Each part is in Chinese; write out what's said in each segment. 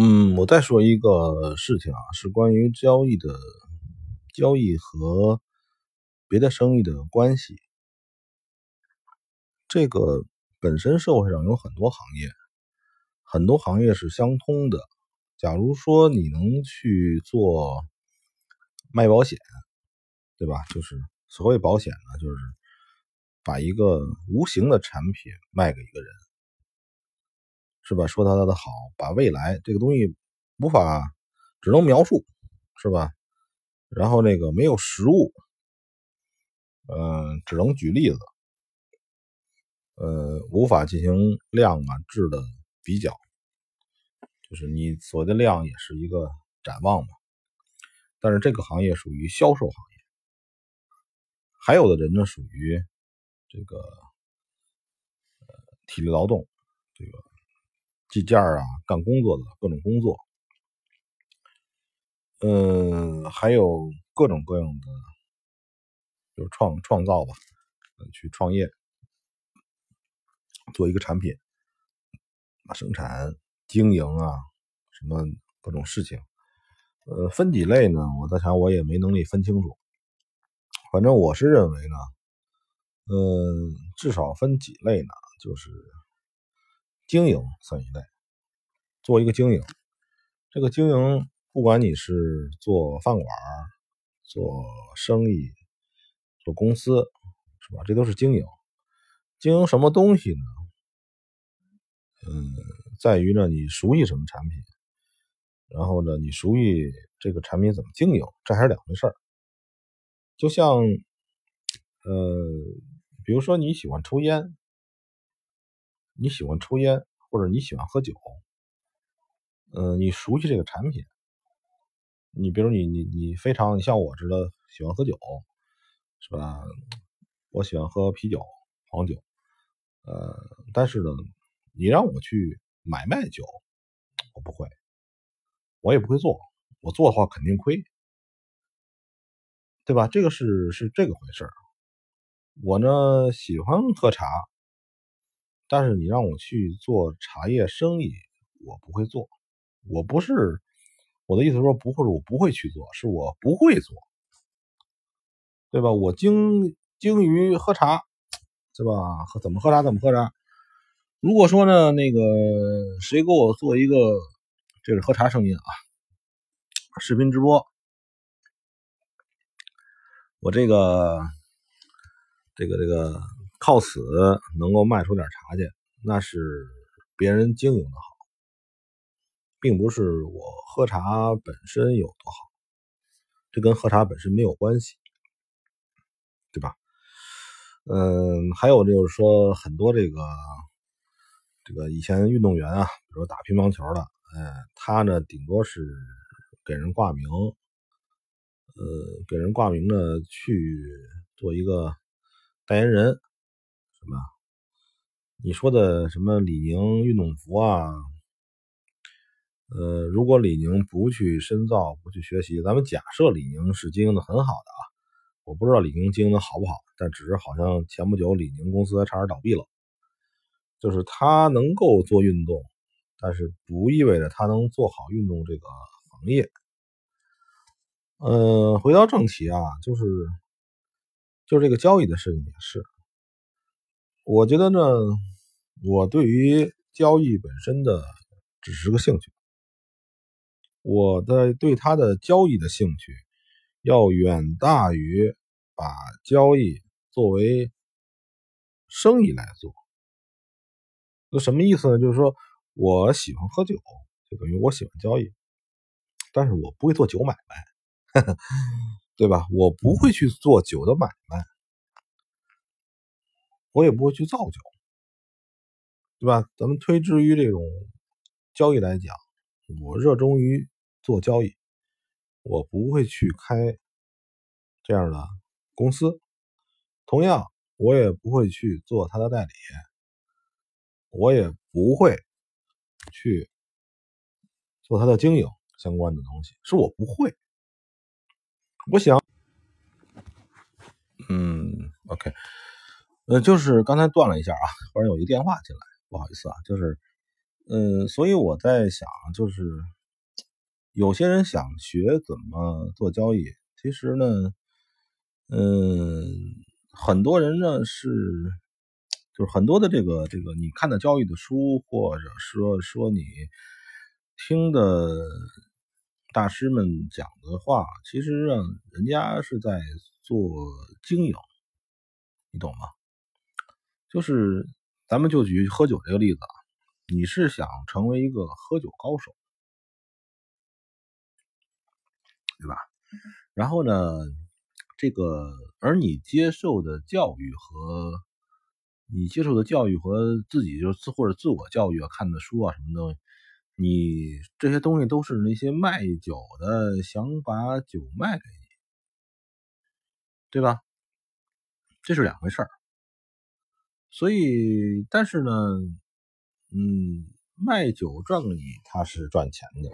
嗯，我再说一个事情啊，是关于交易的交易和别的生意的关系。这个本身社会上有很多行业，很多行业是相通的。假如说你能去做卖保险，对吧？就是所谓保险呢，就是把一个无形的产品卖给一个人。是吧？说他他的好，把未来这个东西无法只能描述，是吧？然后那个没有实物，嗯，只能举例子，呃，无法进行量啊质的比较，就是你所谓的量也是一个展望嘛。但是这个行业属于销售行业，还有的人呢属于这个呃体力劳动，这个。计件啊，干工作的各种工作，嗯，还有各种各样的，就是创创造吧，去创业，做一个产品，生产经营啊，什么各种事情，呃，分几类呢？我在想，我也没能力分清楚，反正我是认为呢，嗯，至少分几类呢，就是。经营算一类，做一个经营，这个经营不管你是做饭馆、做生意、做公司，是吧？这都是经营。经营什么东西呢？嗯，在于呢，你熟悉什么产品，然后呢，你熟悉这个产品怎么经营，这还是两回事儿。就像，呃，比如说你喜欢抽烟。你喜欢抽烟，或者你喜欢喝酒，嗯，你熟悉这个产品。你比如你你你非常，你像我似的喜欢喝酒，是吧？我喜欢喝啤酒、黄酒，呃，但是呢，你让我去买卖酒，我不会，我也不会做。我做的话肯定亏，对吧？这个是是这个回事我呢喜欢喝茶。但是你让我去做茶叶生意，我不会做。我不是我的意思说不会，我不会去做，是我不会做，对吧？我精精于喝茶，是吧？喝怎么喝茶怎么喝茶。如果说呢，那个谁给我做一个这是喝茶生意啊，视频直播，我这个这个这个。靠此能够卖出点茶去，那是别人经营的好，并不是我喝茶本身有多好，这跟喝茶本身没有关系，对吧？嗯，还有就是说，很多这个这个以前运动员啊，比如说打乒乓球的，嗯，他呢顶多是给人挂名，呃，给人挂名呢去做一个代言人。什么？你说的什么李宁运动服啊？呃，如果李宁不去深造、不去学习，咱们假设李宁是经营的很好的啊，我不知道李宁经营的好不好，但只是好像前不久李宁公司还差点倒闭了。就是他能够做运动，但是不意味着他能做好运动这个行业。呃，回到正题啊，就是就是这个交易的事情也是。我觉得呢，我对于交易本身的只是个兴趣，我的对它的交易的兴趣要远大于把交易作为生意来做。那什么意思呢？就是说我喜欢喝酒，就等于我喜欢交易，但是我不会做酒买卖，对吧？我不会去做酒的买卖。我也不会去造酒，对吧？咱们推之于这种交易来讲，我热衷于做交易，我不会去开这样的公司。同样，我也不会去做他的代理，我也不会去做他的经营相关的东西，是我不会。我想，嗯，OK。呃，就是刚才断了一下啊，忽然有一个电话进来，不好意思啊。就是，嗯，所以我在想，就是有些人想学怎么做交易，其实呢，嗯，很多人呢是，就是很多的这个这个你看的交易的书，或者说说你听的大师们讲的话，其实让人家是在做经营，你懂吗？就是咱们就举喝酒这个例子啊。你是想成为一个喝酒高手，对吧？然后呢，这个而你接受的教育和你接受的教育和自己就自或者自我教育啊，看的书啊什么东西，你这些东西都是那些卖酒的想把酒卖给你，对吧？这是两回事儿。所以，但是呢。嗯，卖酒赚你他是赚钱的，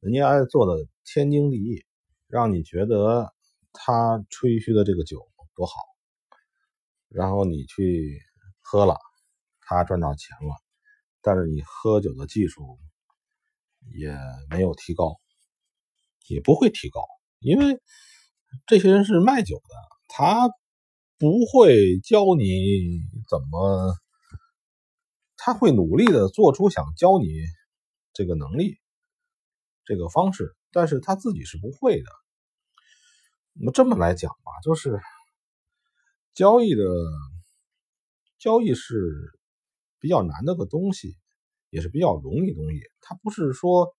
人家做的天经地义，让你觉得他吹嘘的这个酒多好，然后你去喝了，他赚到钱了，但是你喝酒的技术也没有提高，也不会提高，因为这些人是卖酒的，他不会教你怎么。他会努力的做出想教你这个能力、这个方式，但是他自己是不会的。那么这么来讲吧，就是交易的交易是比较难的个东西，也是比较容易的东西。它不是说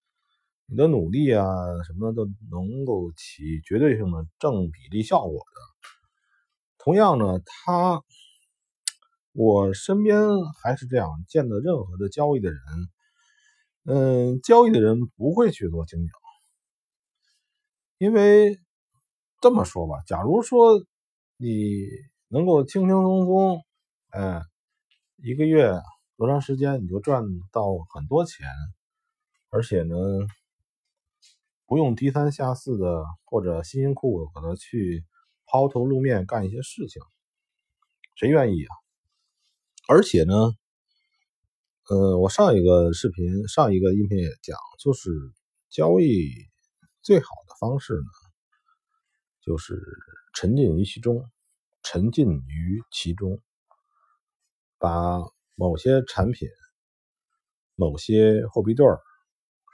你的努力啊什么都能够起绝对性的正比例效果的。同样呢，他。我身边还是这样见的，任何的交易的人，嗯，交易的人不会去做经营，因为这么说吧，假如说你能够轻轻松松，哎，一个月多长时间你就赚到很多钱，而且呢，不用低三下四的或者辛辛苦苦的去抛头露面干一些事情，谁愿意啊？而且呢，呃，我上一个视频、上一个音频也讲，就是交易最好的方式呢，就是沉浸于其中，沉浸于其中，把某些产品、某些货币对儿，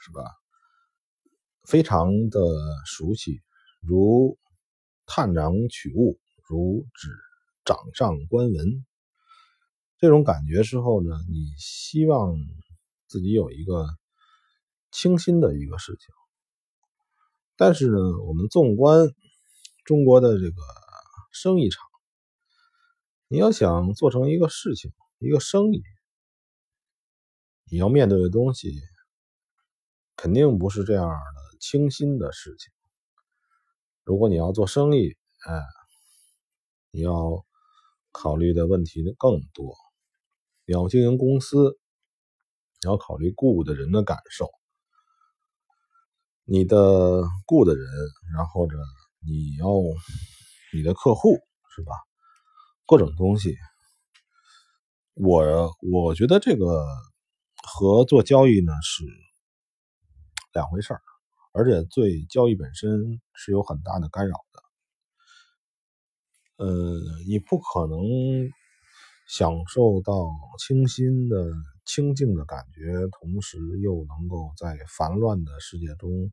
是吧？非常的熟悉，如探囊取物，如指掌上观文。这种感觉之后呢，你希望自己有一个清新的一个事情，但是呢，我们纵观中国的这个生意场，你要想做成一个事情、一个生意，你要面对的东西肯定不是这样的清新的事情。如果你要做生意，哎，你要考虑的问题更多。你要经营公司，你要考虑雇的人的感受，你的雇的人，然后呢，你要你的客户是吧？各种东西，我我觉得这个和做交易呢是两回事儿，而且对交易本身是有很大的干扰的。呃，你不可能。享受到清新的、清静的感觉，同时又能够在烦乱的世界中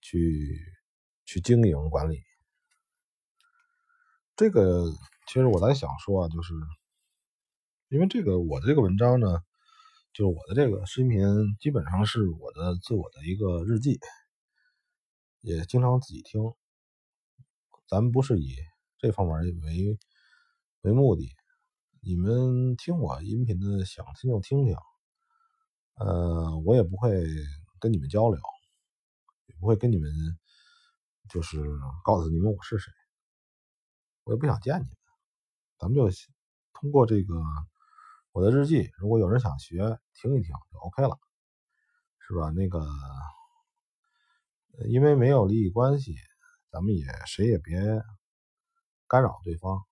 去去经营管理。这个其实我在想说啊，就是因为这个我这个文章呢，就是我的这个视频基本上是我的自我的一个日记，也经常自己听。咱们不是以这方面为为目的。你们听我音频的，想听就听听，呃，我也不会跟你们交流，也不会跟你们就是告诉你们我是谁，我也不想见你们，咱们就通过这个我的日记，如果有人想学听一听就 OK 了，是吧？那个，因为没有利益关系，咱们也谁也别干扰对方。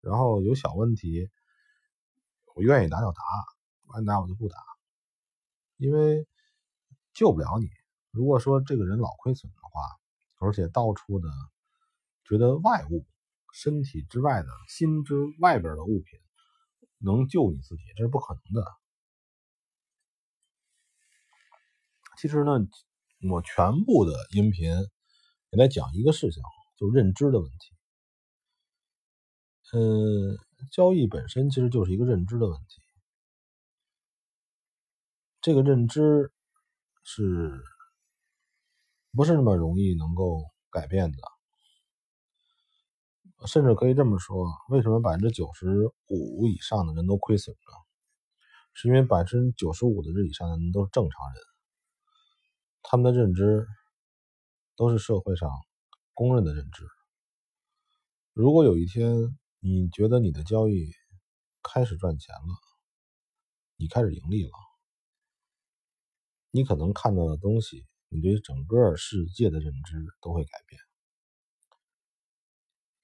然后有小问题，我愿意答就答，管打我就不打，因为救不了你。如果说这个人老亏损的话，而且到处的觉得外物、身体之外的心之外边的物品能救你自己，这是不可能的。其实呢，我全部的音频也在讲一个事情，就认知的问题。嗯，交易本身其实就是一个认知的问题。这个认知是不是那么容易能够改变的？甚至可以这么说，为什么百分之九十五以上的人都亏损呢？是因为百分之九十五的人以上的人都是正常人。他们的认知都是社会上公认的认知。如果有一天你觉得你的交易开始赚钱了，你开始盈利了，你可能看到的东西，你对整个世界的认知都会改变。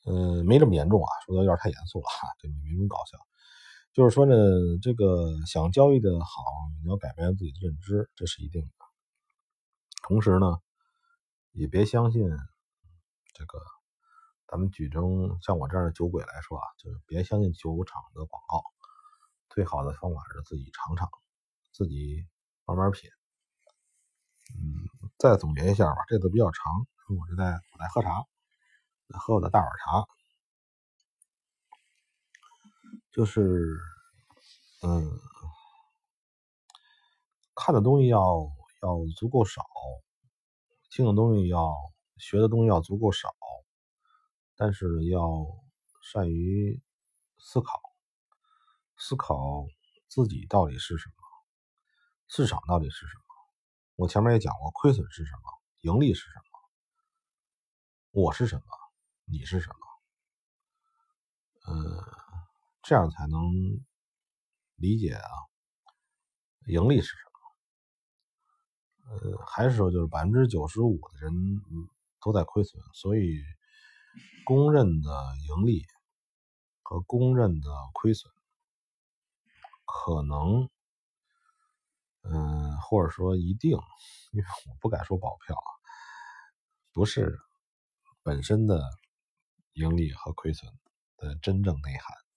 呃，没这么严重啊，说的有点太严肃了哈，这，没这么搞笑。就是说呢，这个想交易的好，你要改变自己的认知，这是一定的。同时呢，也别相信这个，咱们举中像我这样的酒鬼来说啊，就是别相信酒厂的广告。最好的方法是自己尝尝，自己慢慢品。嗯，再总结一下吧，这次比较长，我是在我在喝茶，喝我的大碗茶，就是嗯，看的东西要。要足够少，听的东西要学的东西要足够少，但是要善于思考，思考自己到底是什么，市场到底是什么。我前面也讲过，亏损是什么，盈利是什么，我是什么，你是什么，呃，这样才能理解啊，盈利是什么。呃，还是说，就是百分之九十五的人都在亏损，所以公认的盈利和公认的亏损，可能，嗯，或者说一定，因为我不敢说保票啊，不是本身的盈利和亏损的真正内涵。